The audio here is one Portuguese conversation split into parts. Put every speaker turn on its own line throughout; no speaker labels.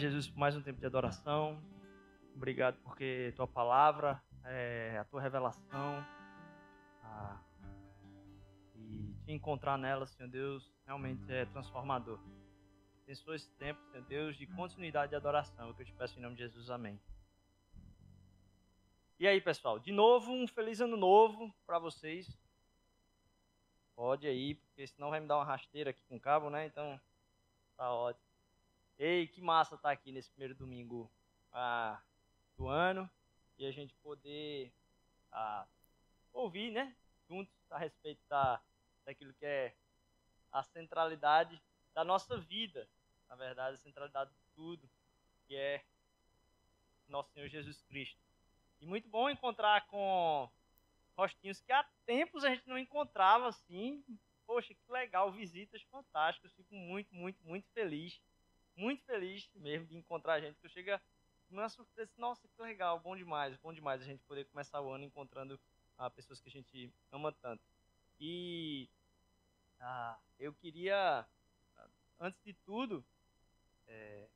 Jesus, por mais um tempo de adoração. Obrigado porque tua palavra, é, a tua revelação, a, e te encontrar nela, Senhor Deus, realmente é transformador. Abençoa esse tempo, Senhor Deus, de continuidade de adoração, que eu te peço em nome de Jesus. Amém. E aí, pessoal, de novo, um feliz ano novo para vocês. Pode aí, porque senão vai me dar uma rasteira aqui com o cabo, né? Então, tá ótimo. Ei, que massa estar tá aqui nesse primeiro domingo ah, do ano e a gente poder ah, ouvir, né? Juntos a respeito da, daquilo que é a centralidade da nossa vida. Na verdade, a centralidade de tudo, que é nosso Senhor Jesus Cristo. E muito bom encontrar com rostinhos que há tempos a gente não encontrava assim. Poxa, que legal, visitas fantásticas. Fico muito, muito, muito feliz. Muito feliz mesmo de encontrar a gente. Que eu chego uma surpresa. Nossa, que legal, bom demais, bom demais a gente poder começar o ano encontrando ah, pessoas que a gente ama tanto. E ah, eu queria, antes de tudo, é,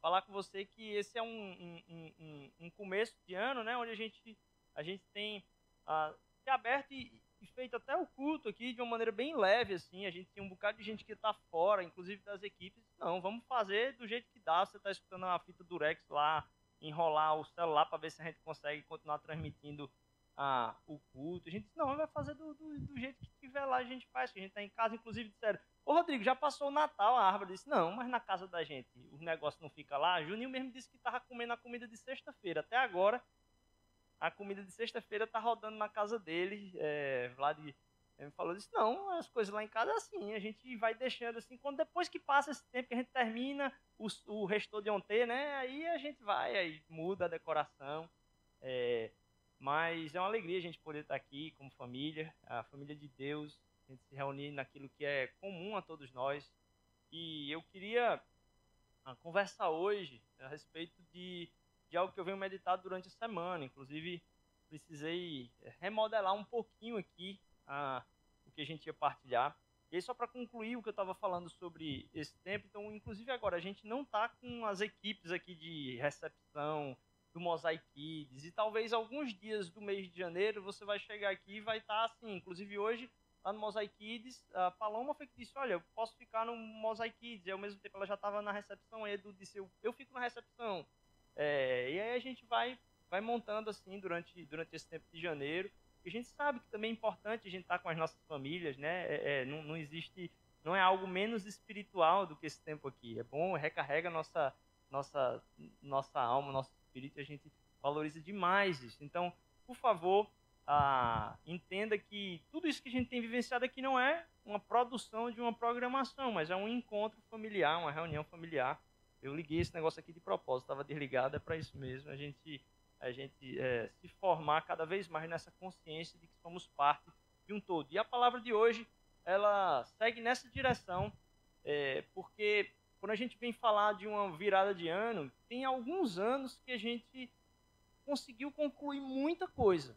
falar com você que esse é um, um, um, um, começo de ano, né, onde a gente, a gente tem ah, se aberto e, feito até o culto aqui de uma maneira bem leve, assim. A gente tem um bocado de gente que está fora, inclusive das equipes. Não, vamos fazer do jeito que dá. Você está escutando a fita do Rex lá, enrolar o celular para ver se a gente consegue continuar transmitindo ah, o culto. A gente disse, não, vai fazer do, do, do jeito que tiver lá, a gente faz. A gente está em casa, inclusive disseram, Ô Rodrigo, já passou o Natal, a árvore disse, não, mas na casa da gente o negócio não fica lá. Juninho mesmo disse que estava comendo a comida de sexta-feira. Até agora, a comida de sexta-feira está rodando na casa dele. É, Vlad me falou, disse, não, as coisas lá em casa é assim, a gente vai deixando assim, quando depois que passa esse tempo que a gente termina o, o de ontem, né, aí a gente vai, aí muda a decoração. É, mas é uma alegria a gente poder estar aqui como família, a família de Deus, a gente se reunir naquilo que é comum a todos nós. E eu queria conversar hoje a respeito de, de algo que eu venho meditado durante a semana. Inclusive, precisei remodelar um pouquinho aqui o que a gente ia partilhar. E aí, só para concluir o que eu estava falando sobre esse tempo, então, inclusive agora, a gente não está com as equipes aqui de recepção do Mosaic Kids, e talvez alguns dias do mês de janeiro você vai chegar aqui e vai estar tá assim. Inclusive hoje lá no Mosaic Kids, a Paloma foi que disse, olha, eu posso ficar no Mosaic Kids, e ao mesmo tempo ela já estava na recepção, e Edu disse, eu, eu fico na recepção. É, e aí a gente vai, vai montando assim durante, durante esse tempo de janeiro, e a gente sabe que também é importante a gente estar tá com as nossas famílias, né, é, é, não, não existe, não é algo menos espiritual do que esse tempo aqui, é bom, recarrega nossa, nossa, nossa alma, nosso espírito, a gente valoriza demais isso. Então, por favor, ah, entenda que tudo isso que a gente tem vivenciado aqui não é uma produção de uma programação, mas é um encontro familiar, uma reunião familiar. Eu liguei esse negócio aqui de propósito, estava desligado, é para isso mesmo, a gente, a gente é, se formar cada vez mais nessa consciência de que somos parte de um todo. E a palavra de hoje, ela segue nessa direção, é, porque quando a gente vem falar de uma virada de ano, tem alguns anos que a gente conseguiu concluir muita coisa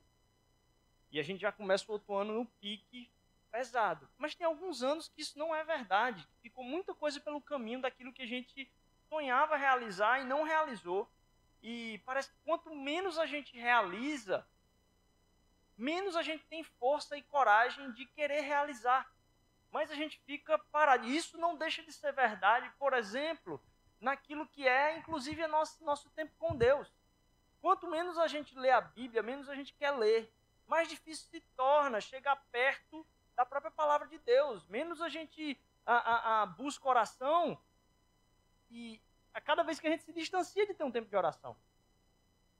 e a gente já começa o outro ano no pique pesado. Mas tem alguns anos que isso não é verdade. Ficou muita coisa pelo caminho daquilo que a gente sonhava realizar e não realizou. E parece que quanto menos a gente realiza, menos a gente tem força e coragem de querer realizar. Mas a gente fica parado. E isso não deixa de ser verdade, por exemplo, naquilo que é, inclusive, nosso, nosso tempo com Deus. Quanto menos a gente lê a Bíblia, menos a gente quer ler mais difícil se torna chegar perto da própria palavra de Deus. Menos a gente a, a, a busca oração e a cada vez que a gente se distancia de ter um tempo de oração.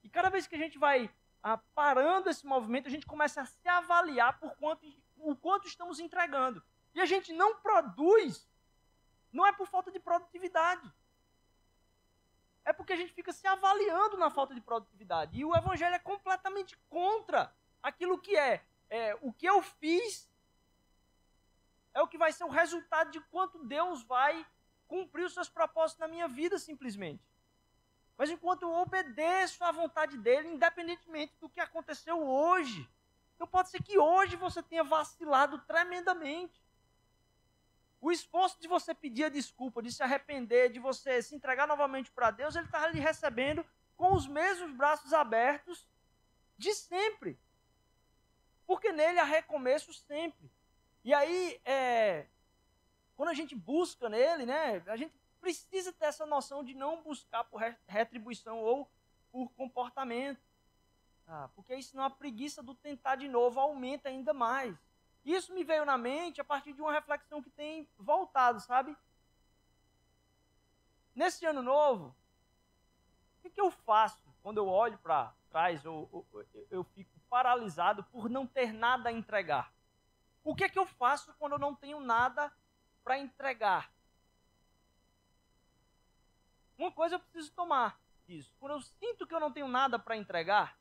E cada vez que a gente vai a, parando esse movimento, a gente começa a se avaliar por quanto, o quanto estamos entregando. E a gente não produz, não é por falta de produtividade. É porque a gente fica se avaliando na falta de produtividade. E o evangelho é completamente contra aquilo que é, é o que eu fiz é o que vai ser o resultado de quanto Deus vai cumprir os seus propósitos na minha vida, simplesmente. Mas enquanto eu obedeço à vontade dele, independentemente do que aconteceu hoje, então pode ser que hoje você tenha vacilado tremendamente. O esforço de você pedir a desculpa, de se arrepender, de você se entregar novamente para Deus, ele está lhe recebendo com os mesmos braços abertos de sempre. Porque nele há recomeço sempre. E aí, é, quando a gente busca nele, né, a gente precisa ter essa noção de não buscar por retribuição ou por comportamento. Ah, porque senão a preguiça do tentar de novo aumenta ainda mais. Isso me veio na mente a partir de uma reflexão que tem voltado, sabe? Nesse ano novo, o que, que eu faço quando eu olho para trás ou, eu fico paralisado por não ter nada a entregar? O que é que eu faço quando eu não tenho nada para entregar? Uma coisa eu preciso tomar disso. Quando eu sinto que eu não tenho nada para entregar,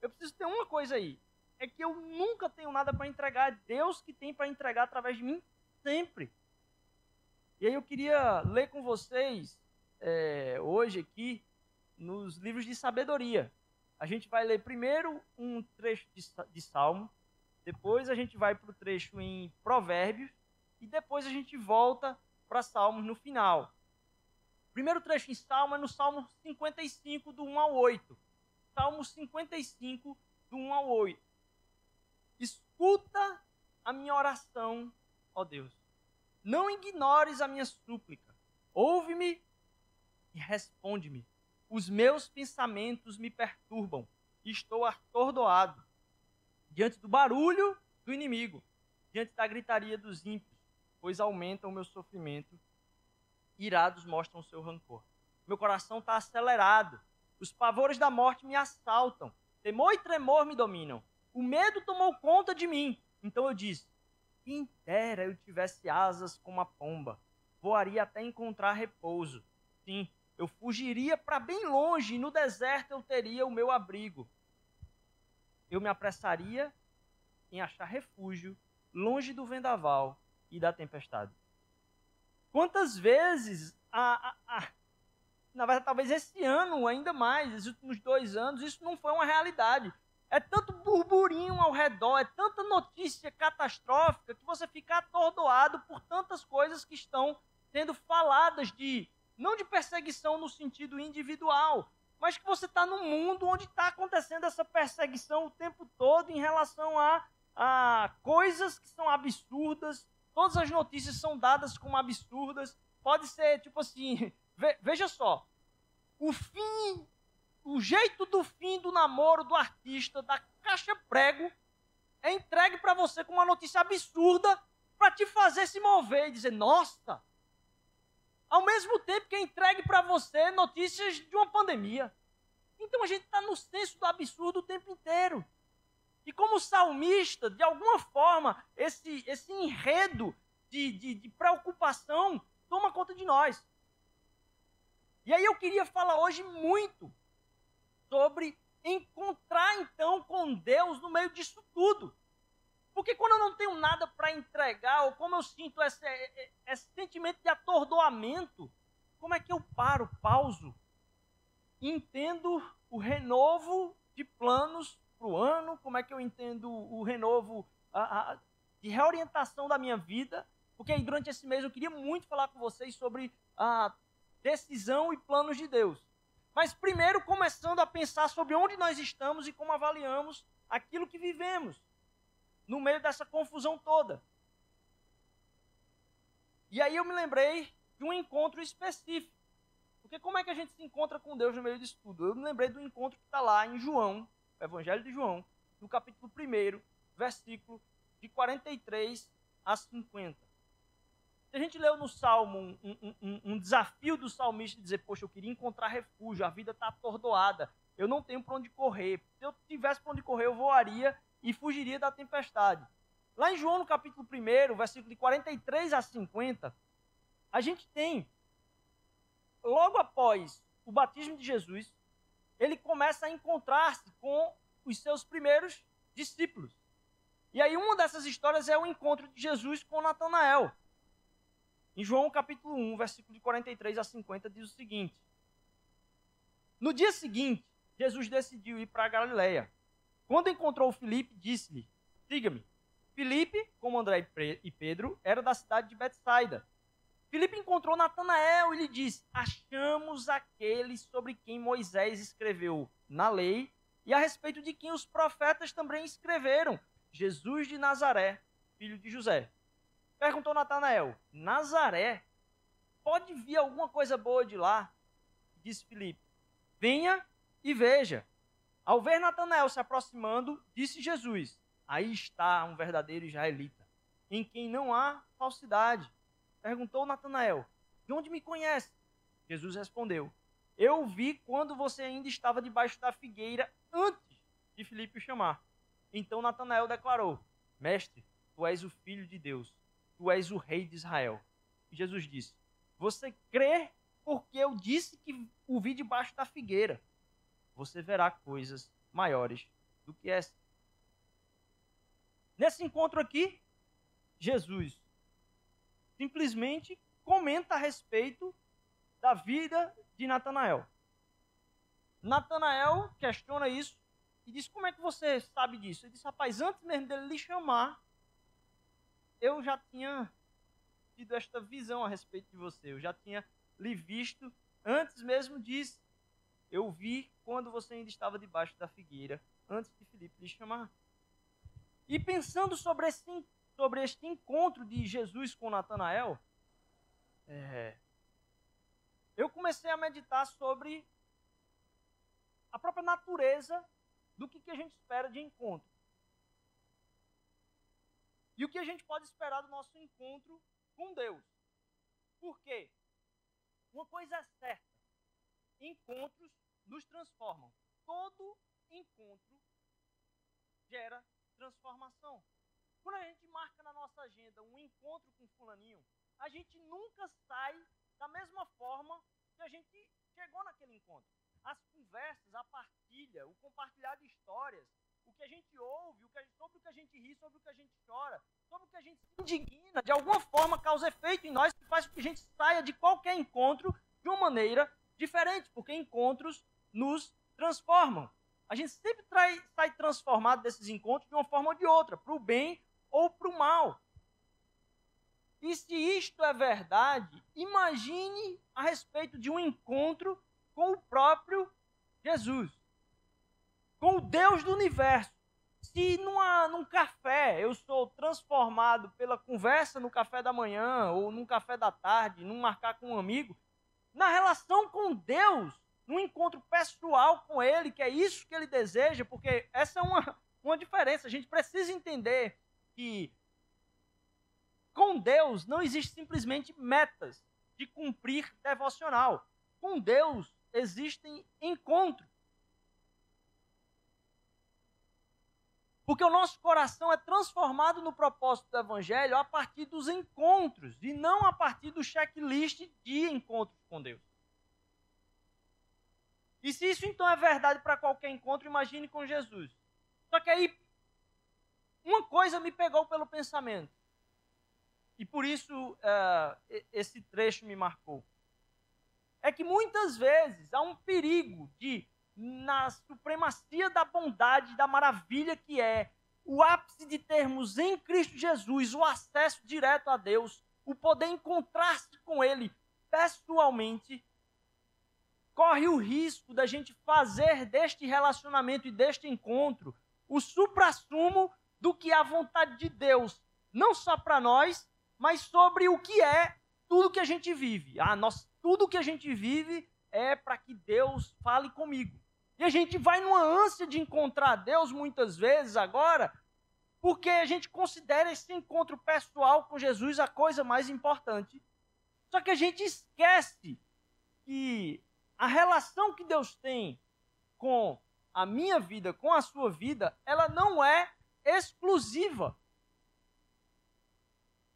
eu preciso ter uma coisa aí é que eu nunca tenho nada para entregar. É Deus que tem para entregar através de mim sempre. E aí eu queria ler com vocês é, hoje aqui nos livros de sabedoria. A gente vai ler primeiro um trecho de, de Salmo, depois a gente vai para o trecho em Provérbios e depois a gente volta para Salmos no final. O primeiro trecho em Salmo é no Salmo 55, do 1 ao 8. Salmo 55, do 1 ao 8. Escuta a minha oração, ó Deus. Não ignores a minha súplica. Ouve-me e responde-me. Os meus pensamentos me perturbam estou atordoado diante do barulho do inimigo, diante da gritaria dos ímpios, pois aumenta o meu sofrimento. Irados mostram o seu rancor. Meu coração está acelerado. Os pavores da morte me assaltam. Temor e tremor me dominam. O medo tomou conta de mim. Então eu disse: quem dera eu tivesse asas como a pomba, voaria até encontrar repouso. Sim, eu fugiria para bem longe e no deserto eu teria o meu abrigo. Eu me apressaria em achar refúgio longe do vendaval e da tempestade. Quantas vezes, a, a, a, na verdade, talvez esse ano ainda mais, esses últimos dois anos, isso não foi uma realidade é tanto burburinho ao redor, é tanta notícia catastrófica que você fica atordoado por tantas coisas que estão sendo faladas de não de perseguição no sentido individual, mas que você está num mundo onde está acontecendo essa perseguição o tempo todo em relação a, a coisas que são absurdas. Todas as notícias são dadas como absurdas. Pode ser tipo assim, veja só, o fim o jeito do fim do namoro do artista da caixa prego é entregue para você com uma notícia absurda para te fazer se mover e dizer, nossa! Ao mesmo tempo que é entregue para você notícias de uma pandemia. Então a gente está no senso do absurdo o tempo inteiro. E como salmista, de alguma forma, esse, esse enredo de, de, de preocupação toma conta de nós. E aí eu queria falar hoje muito sobre encontrar então com Deus no meio disso tudo. Porque quando eu não tenho nada para entregar, ou como eu sinto esse, esse, sentimento de atordoamento, como é que eu paro, pauso, entendo o renovo de planos para o ano, como é que eu entendo o renovo a, a, de reorientação da minha vida, porque aí durante esse mês eu queria muito falar com vocês sobre a decisão e planos de Deus. Mas primeiro começando a pensar sobre onde nós estamos e como avaliamos aquilo que vivemos no meio dessa confusão toda. E aí eu me lembrei de um encontro específico. Porque como é que a gente se encontra com Deus no meio disso tudo? Eu me lembrei do encontro que está lá em João, Evangelho de João, no capítulo 1, versículo de 43 a 50. Se a gente leu no Salmo um, um, um, um desafio do salmista de dizer, poxa, eu queria encontrar refúgio, a vida está atordoada, eu não tenho para onde correr. Se eu tivesse para onde correr, eu voaria e fugiria da tempestade. Lá em João, no capítulo 1, versículo de 43 a 50, a gente tem, logo após o batismo de Jesus, ele começa a encontrar-se com os seus primeiros discípulos. E aí, uma dessas histórias é o encontro de Jesus com Natanael. Em João capítulo 1, versículo de 43 a 50, diz o seguinte: No dia seguinte, Jesus decidiu ir para a Galiléia. Quando encontrou Filipe, disse-lhe: Siga-me. Filipe, como André e Pedro, era da cidade de Betsaida. Filipe encontrou Natanael e lhe disse: Achamos aquele sobre quem Moisés escreveu na lei e a respeito de quem os profetas também escreveram, Jesus de Nazaré, filho de José. Perguntou Natanael: Nazaré? Pode vir alguma coisa boa de lá? Disse Filipe: Venha e veja. Ao ver Natanael se aproximando, disse Jesus: Aí está um verdadeiro israelita, em quem não há falsidade. Perguntou Natanael: De onde me conhece? Jesus respondeu: Eu vi quando você ainda estava debaixo da figueira antes de Filipe o chamar. Então Natanael declarou: Mestre, tu és o filho de Deus, tu és o rei de Israel. E Jesus disse: Você crê porque eu disse que o vi debaixo da figueira você verá coisas maiores do que essa. Nesse encontro aqui, Jesus simplesmente comenta a respeito da vida de Natanael. Natanael questiona isso e diz: Como é que você sabe disso? Ele diz: Rapaz, antes mesmo dele lhe chamar, eu já tinha tido esta visão a respeito de você. Eu já tinha lhe visto antes mesmo disso eu vi quando você ainda estava debaixo da figueira, antes de Filipe lhe chamar. E pensando sobre, esse, sobre este encontro de Jesus com Natanael, é, eu comecei a meditar sobre a própria natureza do que, que a gente espera de encontro. E o que a gente pode esperar do nosso encontro com Deus. Por quê? Uma coisa é certa: encontros nos transformam. Todo encontro gera transformação. Quando a gente marca na nossa agenda um encontro com fulaninho, a gente nunca sai da mesma forma que a gente chegou naquele encontro. As conversas, a partilha, o compartilhar de histórias, o que a gente ouve, o que gente, sobre o que a gente ri, sobre o que a gente chora, sobre o que a gente se indigna, de alguma forma causa efeito em nós que faz com que a gente saia de qualquer encontro de uma maneira diferente, porque encontros nos transformam. A gente sempre trai, sai transformado desses encontros de uma forma ou de outra, para o bem ou para o mal. E se isto é verdade, imagine a respeito de um encontro com o próprio Jesus, com o Deus do universo. Se numa, num café eu sou transformado pela conversa no café da manhã, ou num café da tarde, num marcar com um amigo, na relação com Deus, num encontro pessoal com Ele, que é isso que Ele deseja, porque essa é uma, uma diferença. A gente precisa entender que com Deus não existe simplesmente metas de cumprir devocional. Com Deus existem encontros. Porque o nosso coração é transformado no propósito do Evangelho a partir dos encontros e não a partir do checklist de encontros com Deus. E se isso então é verdade para qualquer encontro, imagine com Jesus. Só que aí, uma coisa me pegou pelo pensamento. E por isso uh, esse trecho me marcou. É que muitas vezes há um perigo de, na supremacia da bondade, da maravilha que é, o ápice de termos em Cristo Jesus o acesso direto a Deus, o poder encontrar-se com Ele pessoalmente, corre o risco da gente fazer deste relacionamento e deste encontro o suprassumo do que é a vontade de Deus, não só para nós, mas sobre o que é tudo que a gente vive. Ah, nós, tudo que a gente vive é para que Deus fale comigo. E a gente vai numa ânsia de encontrar Deus muitas vezes agora, porque a gente considera esse encontro pessoal com Jesus a coisa mais importante. Só que a gente esquece que a relação que Deus tem com a minha vida, com a sua vida, ela não é exclusiva.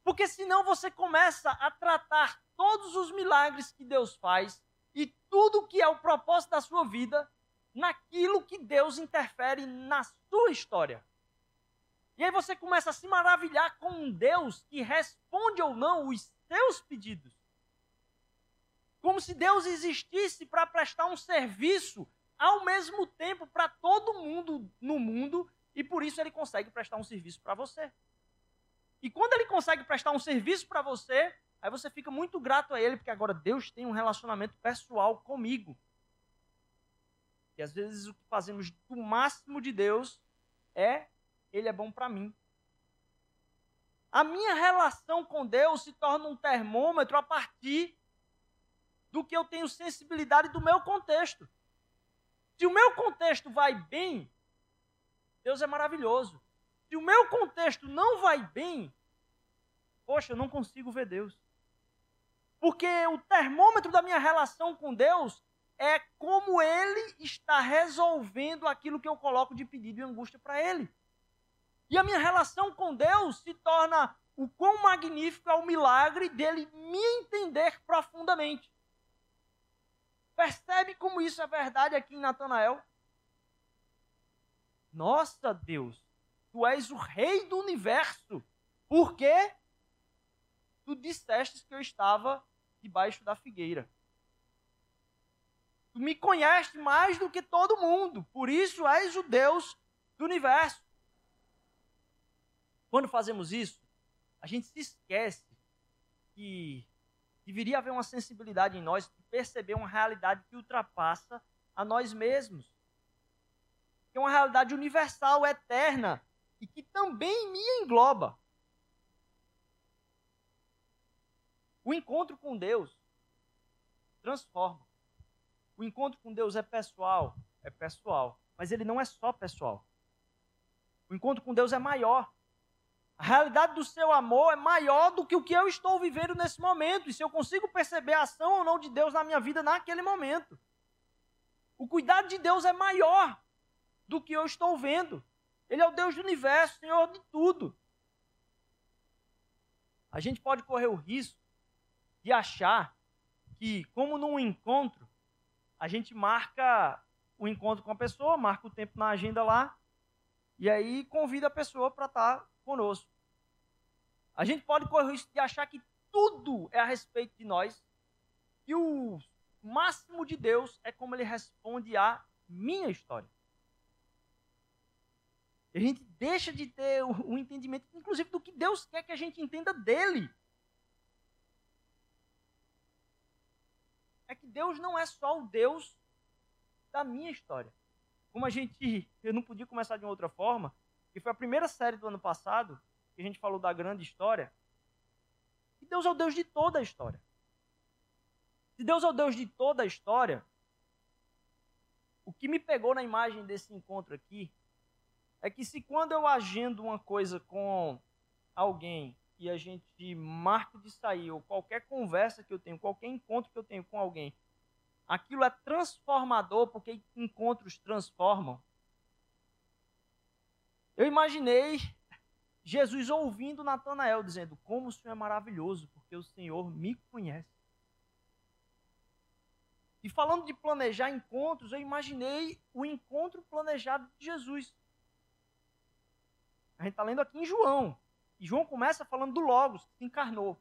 Porque senão você começa a tratar todos os milagres que Deus faz e tudo que é o propósito da sua vida naquilo que Deus interfere na sua história. E aí você começa a se maravilhar com um Deus que responde ou não os seus pedidos. Como se Deus existisse para prestar um serviço ao mesmo tempo para todo mundo no mundo e por isso ele consegue prestar um serviço para você. E quando ele consegue prestar um serviço para você, aí você fica muito grato a ele, porque agora Deus tem um relacionamento pessoal comigo. E às vezes o que fazemos do máximo de Deus é ele é bom para mim. A minha relação com Deus se torna um termômetro a partir do que eu tenho sensibilidade do meu contexto. Se o meu contexto vai bem, Deus é maravilhoso. Se o meu contexto não vai bem, poxa, eu não consigo ver Deus. Porque o termômetro da minha relação com Deus é como Ele está resolvendo aquilo que eu coloco de pedido e angústia para Ele. E a minha relação com Deus se torna o quão magnífico é o milagre dele me entender profundamente. Percebe como isso é verdade aqui em Natanael? Nossa Deus, tu és o rei do universo. Por quê? Tu disseste que eu estava debaixo da figueira. Tu me conheces mais do que todo mundo, por isso és o Deus do universo. Quando fazemos isso, a gente se esquece que deveria haver uma sensibilidade em nós de perceber uma realidade que ultrapassa a nós mesmos. Que é uma realidade universal, eterna e que também me engloba. O encontro com Deus transforma. O encontro com Deus é pessoal, é pessoal, mas ele não é só pessoal. O encontro com Deus é maior. A realidade do seu amor é maior do que o que eu estou vivendo nesse momento. E se eu consigo perceber a ação ou não de Deus na minha vida naquele momento. O cuidado de Deus é maior do que eu estou vendo. Ele é o Deus do universo, Senhor de tudo. A gente pode correr o risco de achar que, como num encontro, a gente marca o encontro com a pessoa, marca o tempo na agenda lá, e aí convida a pessoa para estar tá conosco. A gente pode correr o risco de achar que tudo é a respeito de nós e o máximo de Deus é como ele responde à minha história. A gente deixa de ter o, o entendimento, inclusive, do que Deus quer que a gente entenda dele. É que Deus não é só o Deus da minha história. Como a gente, eu não podia começar de uma outra forma, que foi a primeira série do ano passado, que a gente falou da grande história, que Deus é o Deus de toda a história. Se Deus é o Deus de toda a história, o que me pegou na imagem desse encontro aqui é que se quando eu agendo uma coisa com alguém e a gente marca de sair, ou qualquer conversa que eu tenho, qualquer encontro que eu tenho com alguém, aquilo é transformador, porque encontros transformam. Eu imaginei Jesus ouvindo Natanael dizendo: Como o Senhor é maravilhoso, porque o Senhor me conhece. E falando de planejar encontros, eu imaginei o encontro planejado de Jesus. A gente está lendo aqui em João. E João começa falando do Logos, que se encarnou.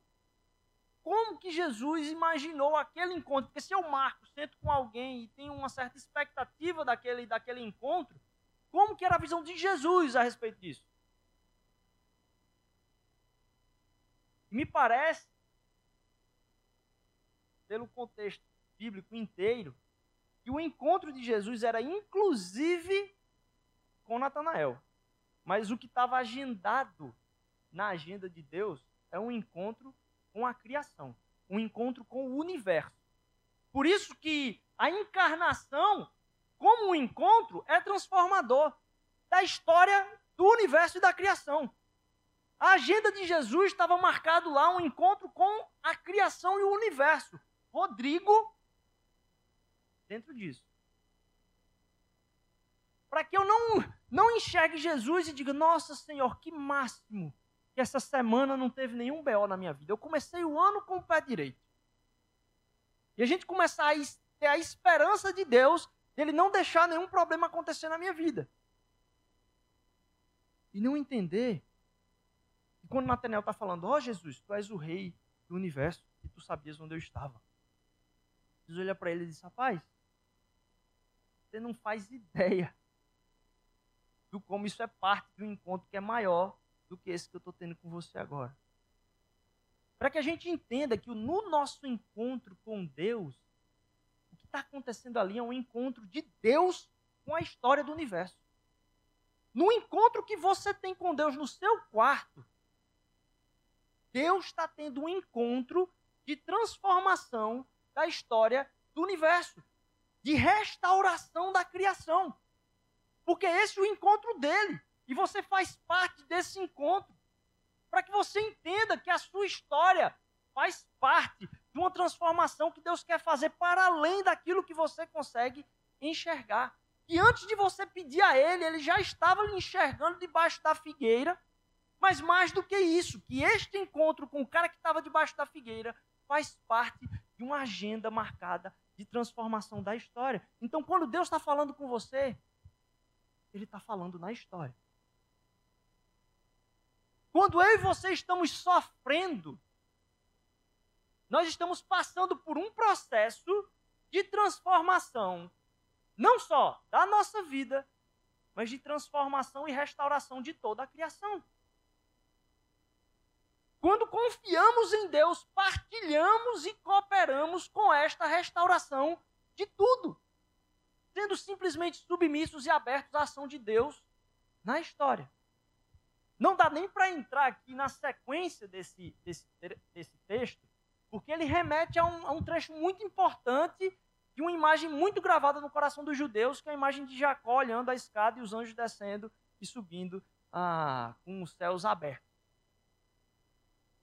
Como que Jesus imaginou aquele encontro? Porque se eu marco, sento com alguém e tenho uma certa expectativa daquele, daquele encontro, como que era a visão de Jesus a respeito disso? Me parece, pelo contexto bíblico inteiro, que o encontro de Jesus era inclusive com Natanael. Mas o que estava agendado na agenda de Deus é um encontro com a criação, um encontro com o universo. Por isso que a encarnação como um encontro, é transformador da história do universo e da criação. A agenda de Jesus estava marcado lá um encontro com a criação e o universo. Rodrigo dentro disso. Para que eu não não enxergue Jesus e diga: "Nossa, Senhor, que máximo que essa semana não teve nenhum BO na minha vida. Eu comecei o ano com o pé direito." E a gente começar a ter a esperança de Deus ele não deixar nenhum problema acontecer na minha vida. E não entender que quando Nathanael está falando, ó oh, Jesus, tu és o rei do universo e tu sabias onde eu estava. Jesus olha para ele e diz, rapaz, você não faz ideia do como isso é parte de um encontro que é maior do que esse que eu estou tendo com você agora. Para que a gente entenda que no nosso encontro com Deus, o que está acontecendo ali é um encontro de Deus com a história do universo. No encontro que você tem com Deus no seu quarto, Deus está tendo um encontro de transformação da história do universo, de restauração da criação. Porque esse é o encontro dele. E você faz parte desse encontro. Para que você entenda que a sua história faz parte de uma transformação que Deus quer fazer para além daquilo que você consegue enxergar. E antes de você pedir a Ele, Ele já estava lhe enxergando debaixo da figueira. Mas mais do que isso, que este encontro com o cara que estava debaixo da figueira faz parte de uma agenda marcada de transformação da história. Então, quando Deus está falando com você, Ele está falando na história. Quando eu e você estamos sofrendo, nós estamos passando por um processo de transformação, não só da nossa vida, mas de transformação e restauração de toda a criação. Quando confiamos em Deus, partilhamos e cooperamos com esta restauração de tudo, sendo simplesmente submissos e abertos à ação de Deus na história. Não dá nem para entrar aqui na sequência desse, desse, desse texto, porque ele remete a um, a um trecho muito importante de uma imagem muito gravada no coração dos judeus, que é a imagem de Jacó olhando a escada e os anjos descendo e subindo ah, com os céus abertos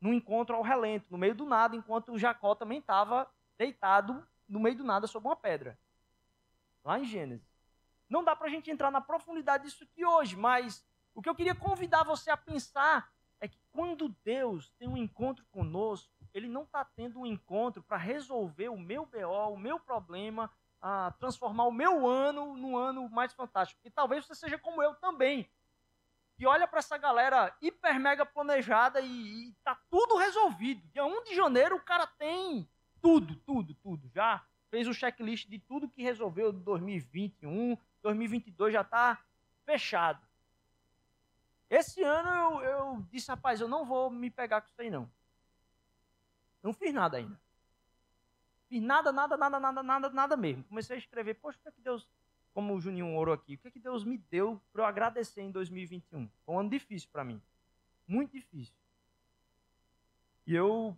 no encontro ao relento, no meio do nada, enquanto Jacó também estava deitado no meio do nada sob uma pedra. Lá em Gênesis. Não dá para a gente entrar na profundidade disso aqui hoje, mas o que eu queria convidar você a pensar é que quando Deus tem um encontro conosco, Ele não está tendo um encontro para resolver o meu BO, o meu problema, a transformar o meu ano num ano mais fantástico. E talvez você seja como eu também que olha para essa galera hiper mega planejada e, e tá tudo resolvido. Dia 1 de janeiro o cara tem tudo, tudo, tudo. Já fez o checklist de tudo que resolveu de 2021, 2022 já está fechado. Esse ano eu, eu, disse, rapaz, eu não vou me pegar com isso aí não. Não fiz nada ainda. Fiz nada, nada, nada, nada, nada, nada mesmo. Comecei a escrever, poxa, o que é que Deus como o Juninho orou aqui, o que, é que Deus me deu para eu agradecer em 2021? Foi um ano difícil para mim. Muito difícil. E eu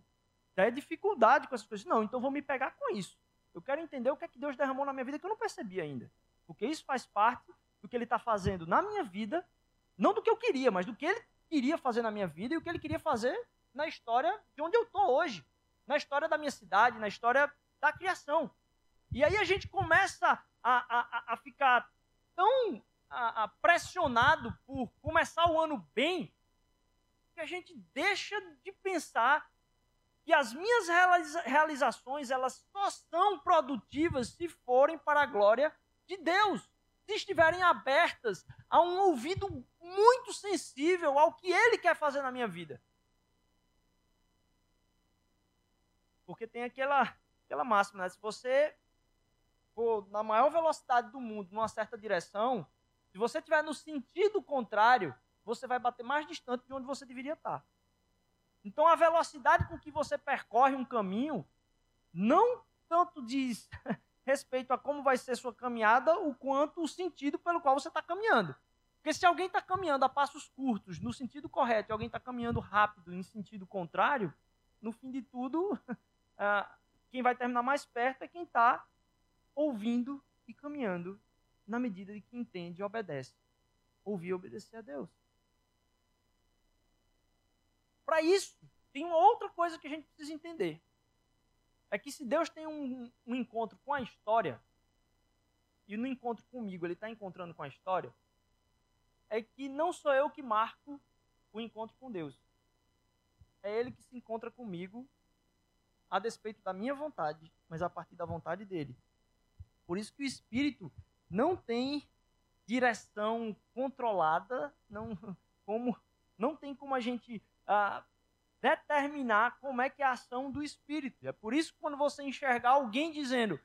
até dificuldade com essas coisas. Não, então vou me pegar com isso. Eu quero entender o que é que Deus derramou na minha vida que eu não percebi ainda. Porque isso faz parte do que Ele está fazendo na minha vida, não do que eu queria, mas do que Ele queria fazer na minha vida e o que Ele queria fazer na história de onde eu estou hoje. Na história da minha cidade, na história da criação. E aí a gente começa a, a, a ficar tão a, pressionado por começar o ano bem, que a gente deixa de pensar que as minhas realizações elas só são produtivas se forem para a glória de Deus, se estiverem abertas a um ouvido muito sensível ao que Ele quer fazer na minha vida. Porque tem aquela, aquela máxima, né? Se você for na maior velocidade do mundo, numa certa direção, se você estiver no sentido contrário, você vai bater mais distante de onde você deveria estar. Então, a velocidade com que você percorre um caminho não tanto diz respeito a como vai ser sua caminhada, o quanto o sentido pelo qual você está caminhando. Porque se alguém está caminhando a passos curtos, no sentido correto, e alguém está caminhando rápido, em sentido contrário, no fim de tudo, ah, quem vai terminar mais perto é quem está ouvindo e caminhando na medida de que entende e obedece. Ouvir e obedecer a Deus. Para isso, tem uma outra coisa que a gente precisa entender. É que se Deus tem um, um encontro com a história, e no encontro comigo ele está encontrando com a história, é que não sou eu que marco o encontro com Deus. É Ele que se encontra comigo a despeito da minha vontade, mas a partir da vontade dele. Por isso que o espírito não tem direção controlada, não, como, não tem como a gente determinar como é que é a ação do espírito. É por isso que quando você enxergar alguém dizendo,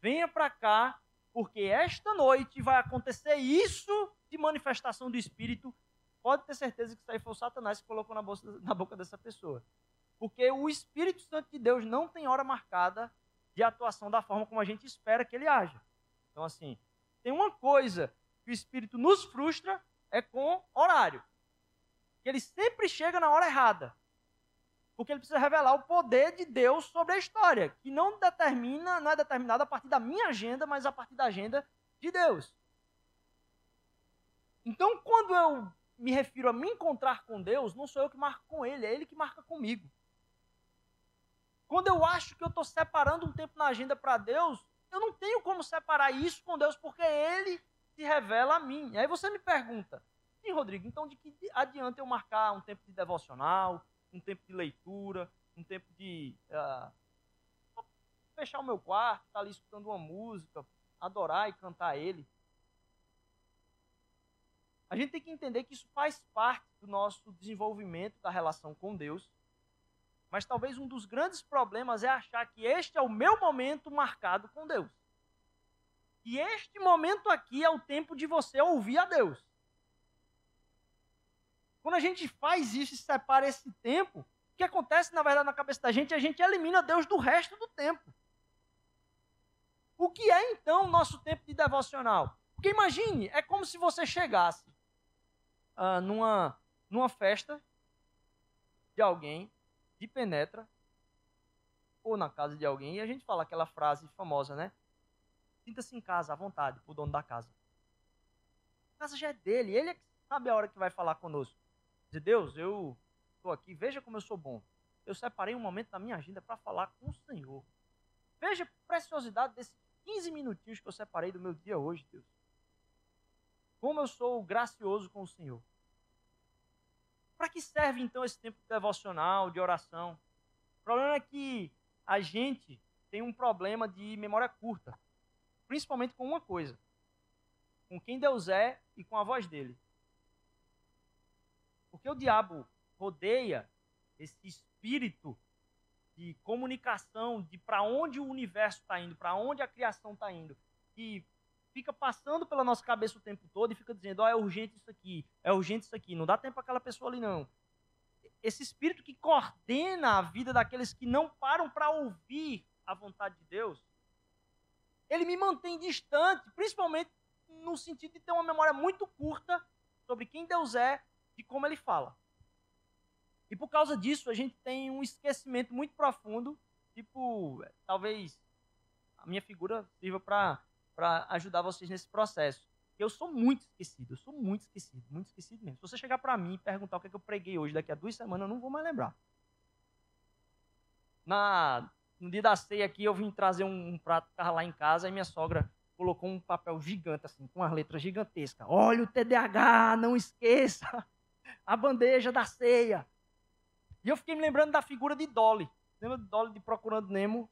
venha para cá, porque esta noite vai acontecer isso de manifestação do espírito, pode ter certeza que isso aí foi o Satanás que colocou na, bolsa, na boca dessa pessoa. Porque o Espírito Santo de Deus não tem hora marcada de atuação da forma como a gente espera que ele haja. Então, assim, tem uma coisa que o Espírito nos frustra é com horário. Que ele sempre chega na hora errada. Porque ele precisa revelar o poder de Deus sobre a história, que não determina, não é determinado a partir da minha agenda, mas a partir da agenda de Deus. Então, quando eu me refiro a me encontrar com Deus, não sou eu que marco com Ele, é Ele que marca comigo. Quando eu acho que eu estou separando um tempo na agenda para Deus, eu não tenho como separar isso com Deus, porque Ele se revela a mim. Aí você me pergunta, sim, Rodrigo, então de que adianta eu marcar um tempo de devocional, um tempo de leitura, um tempo de uh, fechar o meu quarto, estar tá ali escutando uma música, adorar e cantar Ele? A gente tem que entender que isso faz parte do nosso desenvolvimento da relação com Deus. Mas talvez um dos grandes problemas é achar que este é o meu momento marcado com Deus. E este momento aqui é o tempo de você ouvir a Deus. Quando a gente faz isso e separa esse tempo, o que acontece na verdade na cabeça da gente? A gente elimina Deus do resto do tempo. O que é então o nosso tempo de devocional? Porque imagine, é como se você chegasse uh, numa, numa festa de alguém, de penetra, ou na casa de alguém, e a gente fala aquela frase famosa, né? Sinta-se em casa, à vontade, pro dono da casa. A casa já é dele, ele é que sabe a hora que vai falar conosco. Dizer, Deus, eu estou aqui, veja como eu sou bom. Eu separei um momento da minha agenda para falar com o Senhor. Veja a preciosidade desses 15 minutinhos que eu separei do meu dia hoje, Deus. Como eu sou gracioso com o Senhor. Para que serve então esse tempo devocional, de oração? O problema é que a gente tem um problema de memória curta, principalmente com uma coisa: com quem Deus é e com a voz dele. Porque o diabo rodeia esse espírito de comunicação, de para onde o universo está indo, para onde a criação está indo, e fica passando pela nossa cabeça o tempo todo e fica dizendo: ó, oh, é urgente isso aqui, é urgente isso aqui, não dá tempo para aquela pessoa ali não. Esse espírito que coordena a vida daqueles que não param para ouvir a vontade de Deus, ele me mantém distante, principalmente no sentido de ter uma memória muito curta sobre quem Deus é e como ele fala. E por causa disso, a gente tem um esquecimento muito profundo, tipo, talvez a minha figura sirva para ajudar vocês nesse processo. Eu sou muito esquecido, eu sou muito esquecido, muito esquecido mesmo. Se você chegar para mim e perguntar o que, é que eu preguei hoje, daqui a duas semanas, eu não vou mais lembrar. Na, no dia da ceia aqui, eu vim trazer um, um prato que lá em casa e minha sogra colocou um papel gigante, assim, com as letras gigantescas. Olha o TDAH, não esqueça a bandeja da ceia. E eu fiquei me lembrando da figura de Dolly. Lembra de Dolly de Procurando Nemo?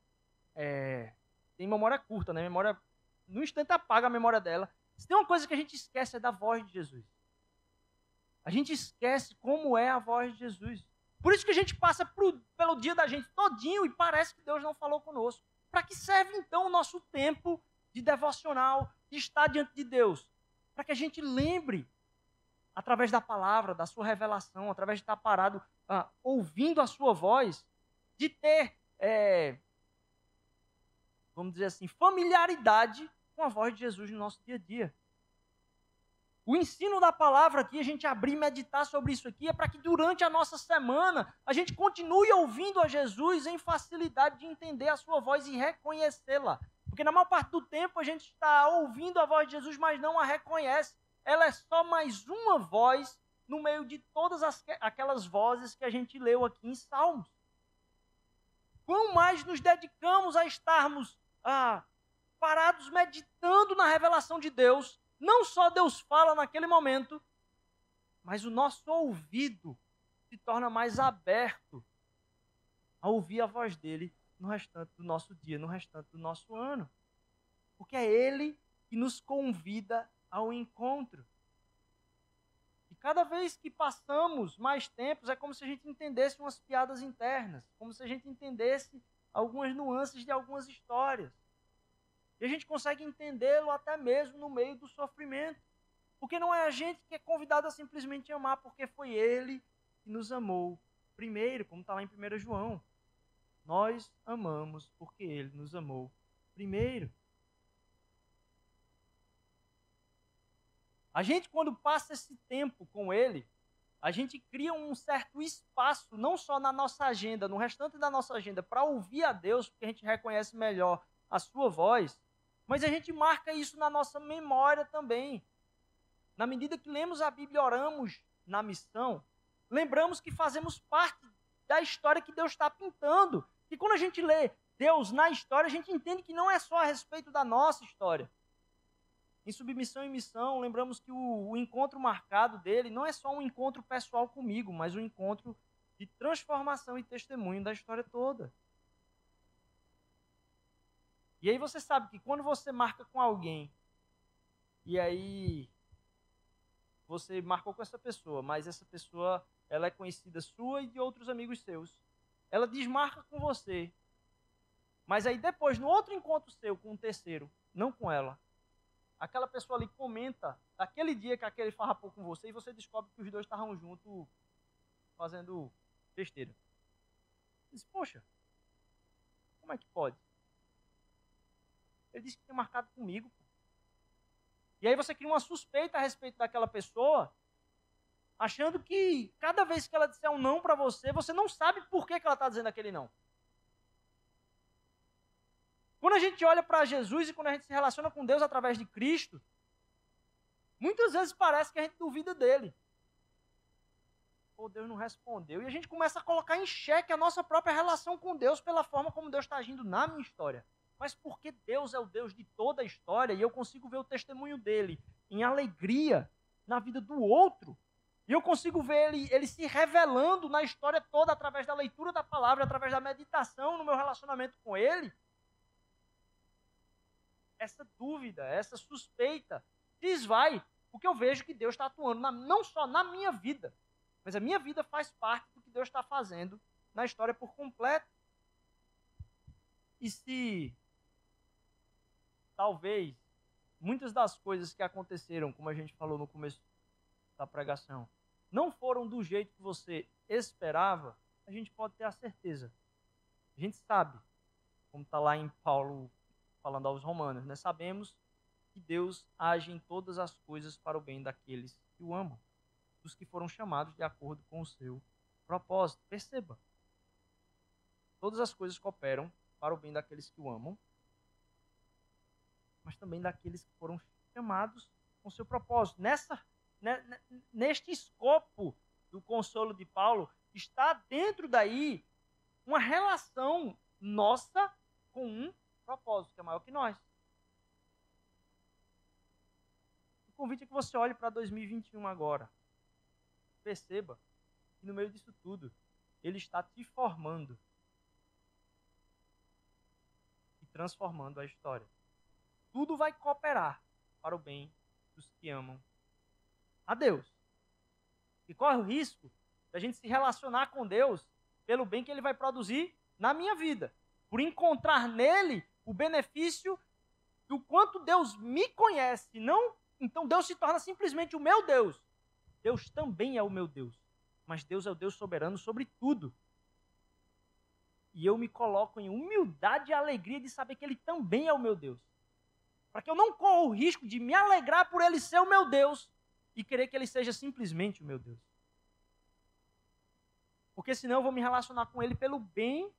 É, tem memória curta, né? Memória no instante apaga a memória dela. Se tem uma coisa que a gente esquece é da voz de Jesus. A gente esquece como é a voz de Jesus. Por isso que a gente passa pro, pelo dia da gente todinho e parece que Deus não falou conosco. Para que serve então o nosso tempo de devocional, de estar diante de Deus? Para que a gente lembre, através da palavra, da sua revelação, através de estar parado ah, ouvindo a sua voz, de ter é, vamos dizer assim, familiaridade com a voz de Jesus no nosso dia a dia. O ensino da palavra aqui, a gente abrir e meditar sobre isso aqui, é para que durante a nossa semana a gente continue ouvindo a Jesus em facilidade de entender a sua voz e reconhecê-la. Porque na maior parte do tempo a gente está ouvindo a voz de Jesus, mas não a reconhece. Ela é só mais uma voz no meio de todas as, aquelas vozes que a gente leu aqui em Salmos. Quão mais nos dedicamos a estarmos ah, parados meditando na revelação de Deus, não só Deus fala naquele momento, mas o nosso ouvido se torna mais aberto a ouvir a voz dele no restante do nosso dia, no restante do nosso ano. Porque é ele que nos convida ao encontro. E cada vez que passamos mais tempos, é como se a gente entendesse umas piadas internas, como se a gente entendesse algumas nuances de algumas histórias. E a gente consegue entendê-lo até mesmo no meio do sofrimento. Porque não é a gente que é convidado a simplesmente amar, porque foi Ele que nos amou primeiro, como está lá em 1 João. Nós amamos porque Ele nos amou primeiro. A gente, quando passa esse tempo com Ele, a gente cria um certo espaço, não só na nossa agenda, no restante da nossa agenda, para ouvir a Deus, porque a gente reconhece melhor a Sua voz, mas a gente marca isso na nossa memória também. Na medida que lemos a Bíblia oramos na missão, lembramos que fazemos parte da história que Deus está pintando. E quando a gente lê Deus na história, a gente entende que não é só a respeito da nossa história em submissão e missão, lembramos que o, o, encontro marcado dele não é só um encontro pessoal comigo, mas um encontro de transformação e testemunho da história toda. E aí você sabe que quando você marca com alguém, e aí você marcou com essa pessoa, mas essa pessoa ela é conhecida sua e de outros amigos seus. Ela desmarca com você. Mas aí depois, no outro encontro seu com um terceiro, não com ela, aquela pessoa ali comenta daquele dia que aquele farrapou com você e você descobre que os dois estavam juntos fazendo besteira. Diz, poxa, como é que pode? Ele disse que tinha marcado comigo. E aí você cria uma suspeita a respeito daquela pessoa, achando que cada vez que ela disser um não para você, você não sabe por que, que ela está dizendo aquele não. Quando a gente olha para Jesus e quando a gente se relaciona com Deus através de Cristo, muitas vezes parece que a gente duvida dele. Pô, Deus não respondeu. E a gente começa a colocar em xeque a nossa própria relação com Deus pela forma como Deus está agindo na minha história. Mas porque Deus é o Deus de toda a história e eu consigo ver o testemunho dele em alegria na vida do outro. E eu consigo ver ele, ele se revelando na história toda através da leitura da palavra, através da meditação no meu relacionamento com ele essa dúvida, essa suspeita desvai, porque eu vejo que Deus está atuando na, não só na minha vida, mas a minha vida faz parte do que Deus está fazendo na história por completo. E se talvez muitas das coisas que aconteceram, como a gente falou no começo da pregação, não foram do jeito que você esperava, a gente pode ter a certeza. A gente sabe, como está lá em Paulo falando aos romanos, né? Sabemos que Deus age em todas as coisas para o bem daqueles que o amam, dos que foram chamados de acordo com o seu propósito. Perceba. Todas as coisas cooperam para o bem daqueles que o amam, mas também daqueles que foram chamados com seu propósito. Nessa, né, neste escopo do consolo de Paulo, está dentro daí uma relação nossa com um propósito, que é maior que nós. O convite é que você olhe para 2021 agora. Perceba que no meio disso tudo, ele está te formando e transformando a história. Tudo vai cooperar para o bem dos que amam a Deus. E corre o risco da gente se relacionar com Deus pelo bem que ele vai produzir na minha vida. Por encontrar nele o benefício do quanto Deus me conhece. Não, então Deus se torna simplesmente o meu Deus. Deus também é o meu Deus. Mas Deus é o Deus soberano sobre tudo. E eu me coloco em humildade e alegria de saber que Ele também é o meu Deus. Para que eu não corra o risco de me alegrar por Ele ser o meu Deus e querer que Ele seja simplesmente o meu Deus. Porque senão eu vou me relacionar com Ele pelo bem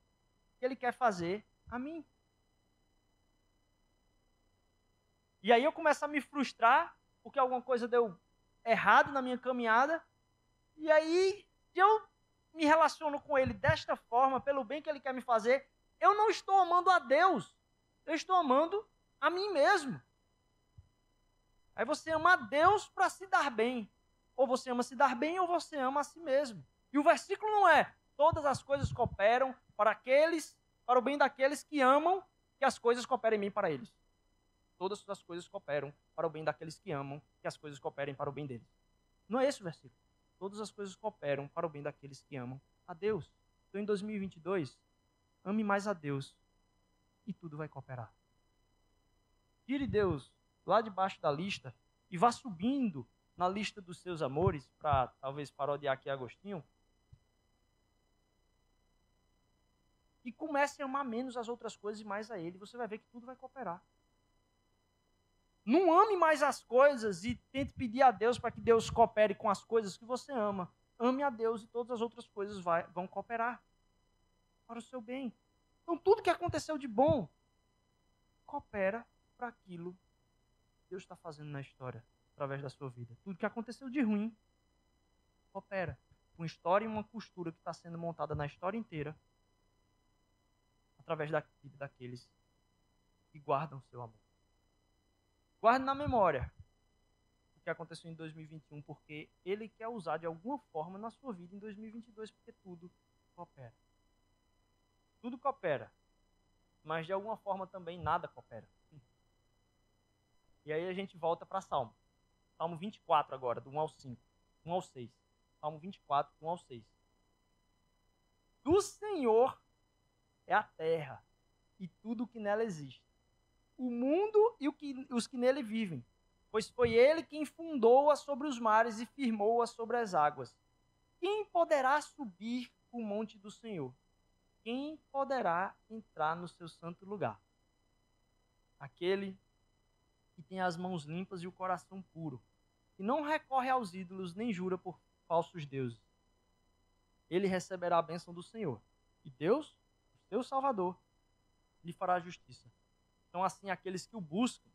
que Ele quer fazer a mim. E aí eu começo a me frustrar porque alguma coisa deu errado na minha caminhada. E aí eu me relaciono com ele desta forma, pelo bem que ele quer me fazer, eu não estou amando a Deus. Eu estou amando a mim mesmo. Aí você ama a Deus para se dar bem. Ou você ama se dar bem, ou você ama a si mesmo. E o versículo não é: todas as coisas cooperam para aqueles, para o bem daqueles que amam, que as coisas cooperem bem para eles todas as coisas cooperam para o bem daqueles que amam, que as coisas cooperem para o bem deles. Não é esse o versículo. Todas as coisas cooperam para o bem daqueles que amam a Deus. Então, em 2022, ame mais a Deus e tudo vai cooperar. Tire Deus lá debaixo da lista e vá subindo na lista dos seus amores, para talvez parodiar aqui Agostinho, e comece a amar menos as outras coisas e mais a Ele, você vai ver que tudo vai cooperar. Não ame mais as coisas e tente pedir a Deus para que Deus coopere com as coisas que você ama. Ame a Deus e todas as outras coisas vai, vão cooperar para o seu bem. Então, tudo que aconteceu de bom coopera para aquilo que Deus está fazendo na história, através da sua vida. Tudo que aconteceu de ruim coopera. Uma história e uma costura que está sendo montada na história inteira, através da vida daqueles que guardam o seu amor. Guarde na memória o que aconteceu em 2021, porque ele quer usar de alguma forma na sua vida em 2022, porque tudo coopera. Tudo coopera. Mas de alguma forma também nada coopera. E aí a gente volta para Salmo. Salmo 24 agora, do 1 ao 5. 1 ao 6. Salmo 24, 1 ao 6. Do Senhor é a terra e tudo o que nela existe o mundo e os que nele vivem, pois foi ele quem fundou-a sobre os mares e firmou-a sobre as águas. Quem poderá subir o monte do Senhor? Quem poderá entrar no seu santo lugar? Aquele que tem as mãos limpas e o coração puro, que não recorre aos ídolos nem jura por falsos deuses. Ele receberá a bênção do Senhor. E Deus, o seu Salvador, lhe fará justiça. Então, assim, aqueles que o buscam,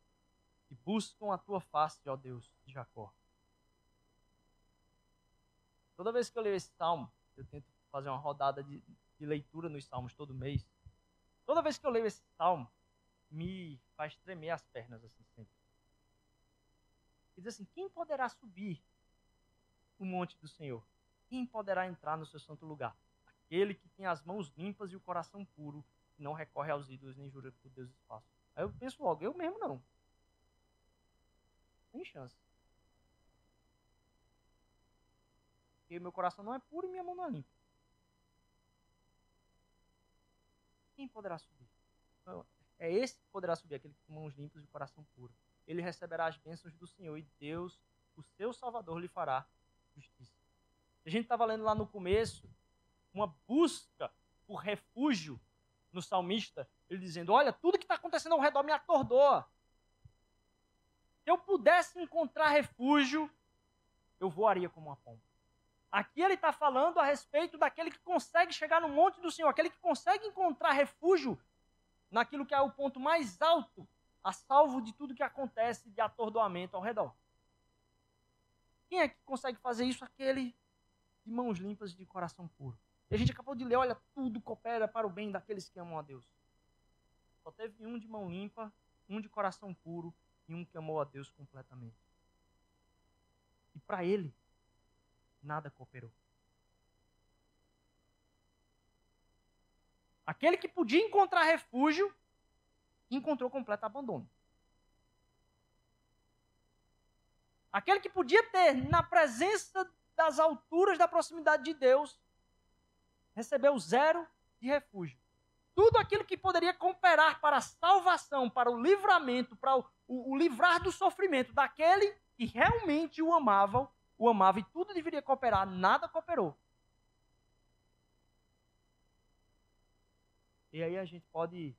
que buscam a tua face, ó Deus de Jacó. Toda vez que eu leio esse salmo, eu tento fazer uma rodada de, de leitura nos salmos todo mês. Toda vez que eu leio esse salmo, me faz tremer as pernas assim sempre. E diz assim: quem poderá subir o monte do Senhor? Quem poderá entrar no seu santo lugar? Aquele que tem as mãos limpas e o coração puro, que não recorre aos ídolos nem jura por Deus espaço. Aí eu penso logo, eu mesmo não. Tem chance. Porque meu coração não é puro e minha mão não é limpa. Quem poderá subir? É esse que poderá subir, aquele que tem mãos limpas e coração puro. Ele receberá as bênçãos do Senhor e Deus, o seu Salvador, lhe fará justiça. A gente estava lendo lá no começo uma busca por refúgio no salmista, ele dizendo: Olha, tudo que está acontecendo ao redor me atordoa. Se eu pudesse encontrar refúgio, eu voaria como uma pomba. Aqui ele está falando a respeito daquele que consegue chegar no monte do Senhor, aquele que consegue encontrar refúgio naquilo que é o ponto mais alto, a salvo de tudo que acontece de atordoamento ao redor. Quem é que consegue fazer isso? Aquele de mãos limpas e de coração puro. E a gente acabou de ler, olha, tudo coopera para o bem daqueles que amam a Deus. Só teve um de mão limpa, um de coração puro e um que amou a Deus completamente. E para ele, nada cooperou. Aquele que podia encontrar refúgio, encontrou completo abandono. Aquele que podia ter na presença das alturas da proximidade de Deus, recebeu zero de refúgio. Tudo aquilo que poderia cooperar para a salvação, para o livramento, para o, o, o livrar do sofrimento daquele que realmente o amava, o amava e tudo deveria cooperar, nada cooperou. E aí a gente pode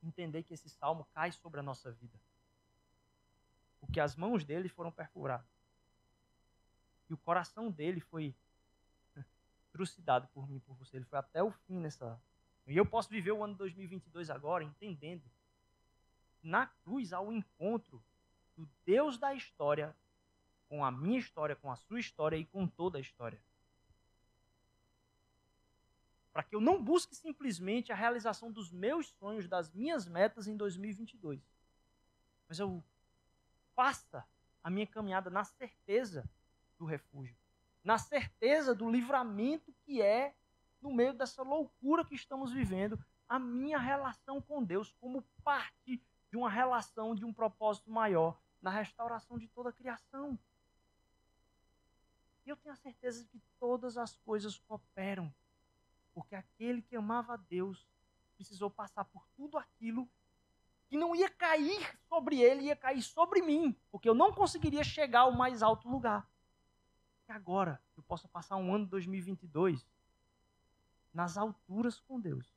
entender que esse salmo cai sobre a nossa vida. Porque as mãos dele foram perfuradas. E o coração dele foi trucidado por mim, por você. Ele foi até o fim nessa. E eu posso viver o ano 2022 agora entendendo na cruz ao encontro do Deus da história com a minha história, com a sua história e com toda a história. Para que eu não busque simplesmente a realização dos meus sonhos, das minhas metas em 2022. Mas eu faça a minha caminhada na certeza do refúgio na certeza do livramento que é, no meio dessa loucura que estamos vivendo, a minha relação com Deus como parte de uma relação de um propósito maior na restauração de toda a criação. E eu tenho a certeza de que todas as coisas cooperam, porque aquele que amava a Deus precisou passar por tudo aquilo que não ia cair sobre ele, ia cair sobre mim, porque eu não conseguiria chegar ao mais alto lugar. Que agora eu possa passar um ano de 2022 nas alturas com Deus,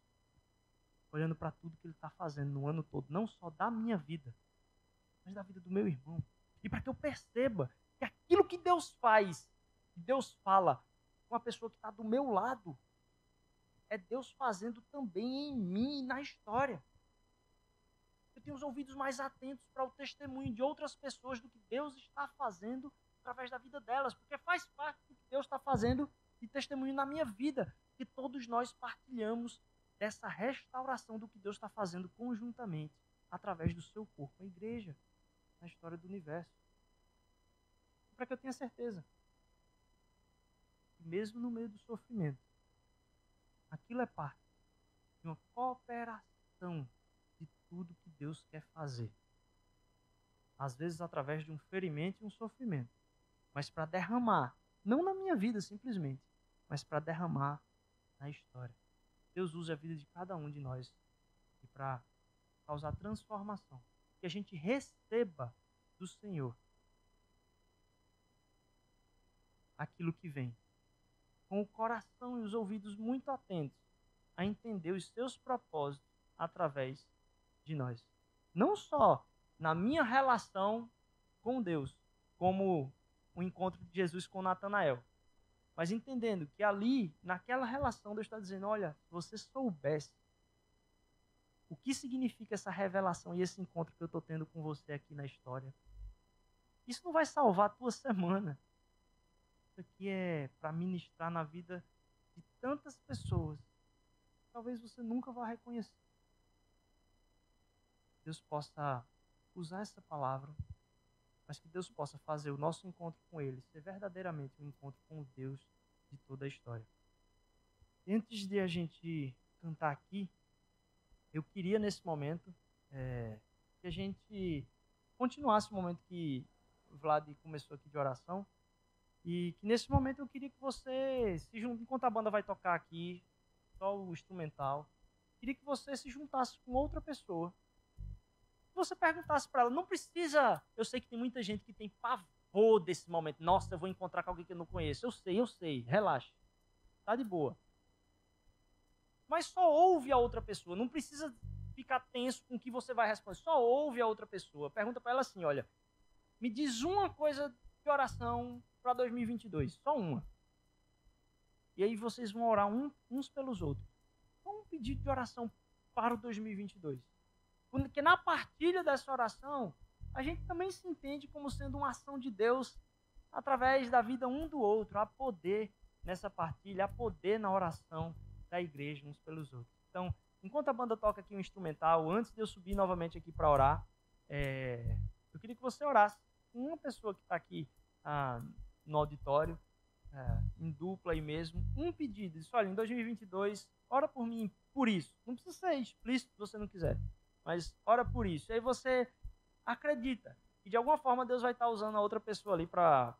olhando para tudo que Ele está fazendo no ano todo, não só da minha vida, mas da vida do meu irmão. E para que eu perceba que aquilo que Deus faz, que Deus fala com a pessoa que está do meu lado, é Deus fazendo também em mim e na história. Eu tenho os ouvidos mais atentos para o testemunho de outras pessoas do que Deus está fazendo através da vida delas, porque faz parte do que Deus está fazendo de testemunho na minha vida, que todos nós partilhamos dessa restauração do que Deus está fazendo conjuntamente através do seu corpo, a igreja, na história do universo. Para que eu tenha certeza que, mesmo no meio do sofrimento, aquilo é parte de uma cooperação de tudo que Deus quer fazer. Às vezes através de um ferimento e um sofrimento, mas para derramar, não na minha vida simplesmente, mas para derramar na história. Deus usa a vida de cada um de nós para causar transformação, que a gente receba do Senhor aquilo que vem, com o coração e os ouvidos muito atentos a entender os seus propósitos através de nós. Não só na minha relação com Deus, como o encontro de Jesus com Natanael, mas entendendo que ali, naquela relação, Deus está dizendo: olha, se você soubesse o que significa essa revelação e esse encontro que eu estou tendo com você aqui na história, isso não vai salvar a tua semana. Isso aqui é para ministrar na vida de tantas pessoas. Talvez você nunca vá reconhecer. Deus possa usar essa palavra, mas que Deus possa fazer o nosso encontro com Ele ser verdadeiramente um encontro com o Deus de toda a história. Antes de a gente cantar aqui, eu queria nesse momento é, que a gente continuasse o momento que o Vlad começou aqui de oração. E que nesse momento eu queria que você se junte, enquanto a banda vai tocar aqui, só o instrumental, queria que você se juntasse com outra pessoa. Você perguntasse para ela, não precisa. Eu sei que tem muita gente que tem pavor desse momento. Nossa, eu vou encontrar com alguém que eu não conheço. Eu sei, eu sei, relaxa. Tá de boa. Mas só ouve a outra pessoa, não precisa ficar tenso com o que você vai responder. Só ouve a outra pessoa. Pergunta para ela assim, olha, me diz uma coisa de oração para 2022, só uma. E aí vocês vão orar um, uns pelos outros. Qual um pedido de oração para o 2022? Porque na partilha dessa oração, a gente também se entende como sendo uma ação de Deus através da vida um do outro. Há poder nessa partilha, há poder na oração da igreja uns pelos outros. Então, enquanto a banda toca aqui um instrumental, antes de eu subir novamente aqui para orar, é, eu queria que você orasse com uma pessoa que está aqui ah, no auditório, é, em dupla aí mesmo, um pedido. Diz, olha, em 2022, ora por mim, por isso. Não precisa ser explícito se você não quiser, mas ora por isso. E aí você acredita que de alguma forma Deus vai estar usando a outra pessoa ali para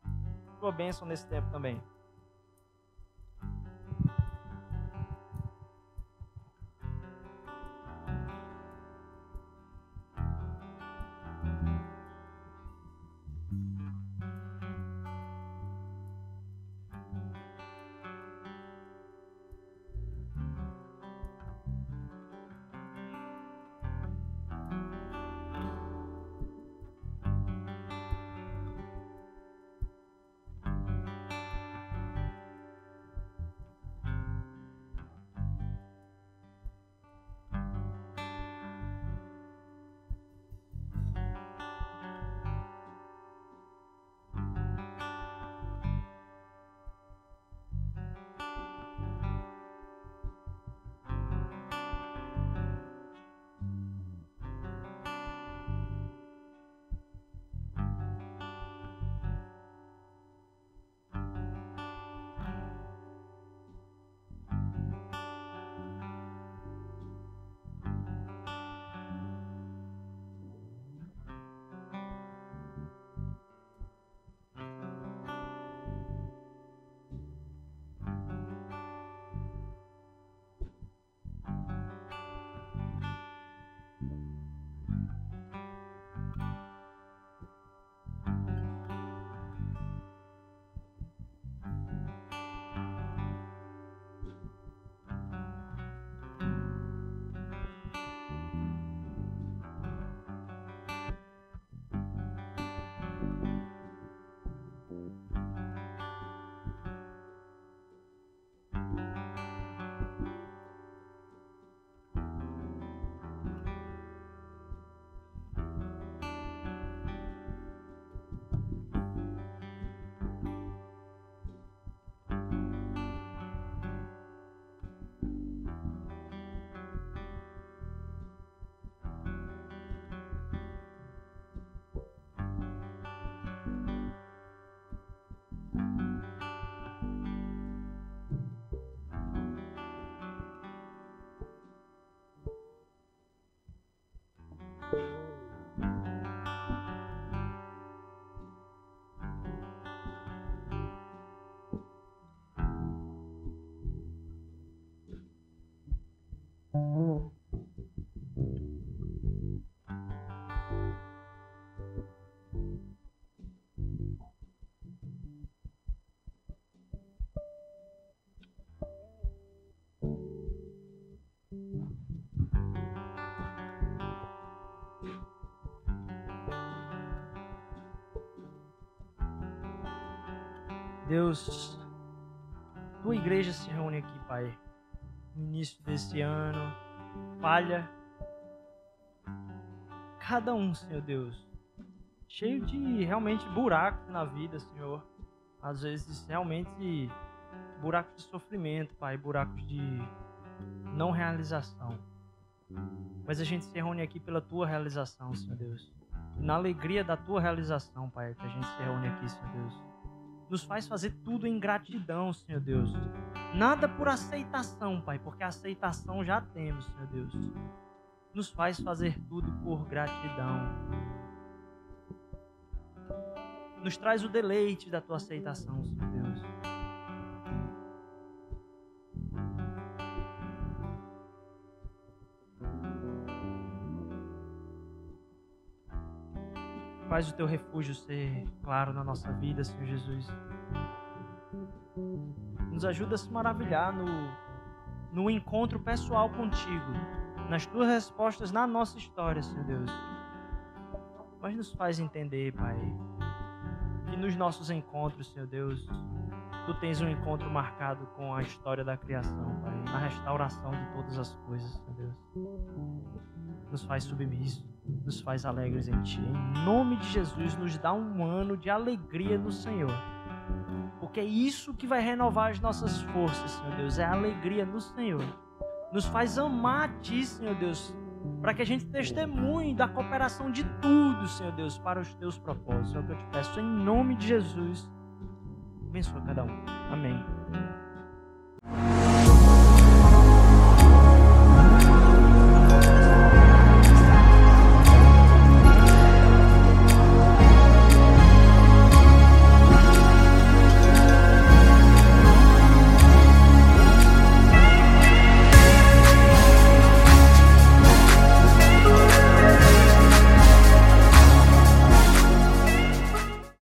sua bênção nesse tempo também. Deus, tua igreja se reúne aqui, Pai, no início desse ano, falha. Cada um, Senhor Deus, cheio de realmente buracos na vida, Senhor. Às vezes, realmente, buracos de sofrimento, Pai, buracos de não realização. Mas a gente se reúne aqui pela tua realização, Senhor Deus. Na alegria da tua realização, Pai, que a gente se reúne aqui, Senhor Deus. Nos faz fazer tudo em gratidão, Senhor Deus. Nada por aceitação, Pai, porque aceitação já temos, Senhor Deus. Nos faz fazer tudo por gratidão. Nos traz o deleite da tua aceitação, Senhor Faz o teu refúgio ser claro na nossa vida, Senhor Jesus. Nos ajuda a se maravilhar no, no encontro pessoal contigo, nas tuas respostas na nossa história, Senhor Deus. Mas nos faz entender, Pai, que nos nossos encontros, Senhor Deus, tu tens um encontro marcado com a história da criação, Pai, na restauração de todas as coisas, Senhor Deus. Nos faz submissos nos faz alegres em Ti. Em nome de Jesus, nos dá um ano de alegria no Senhor. Porque é isso que vai renovar as nossas forças, Senhor Deus, é a alegria no Senhor. Nos faz amar a Ti, Senhor Deus, para que a gente testemunhe da cooperação de tudo, Senhor Deus, para os Teus propósitos. É o que eu te peço em nome de Jesus. Abençoa cada um. Amém.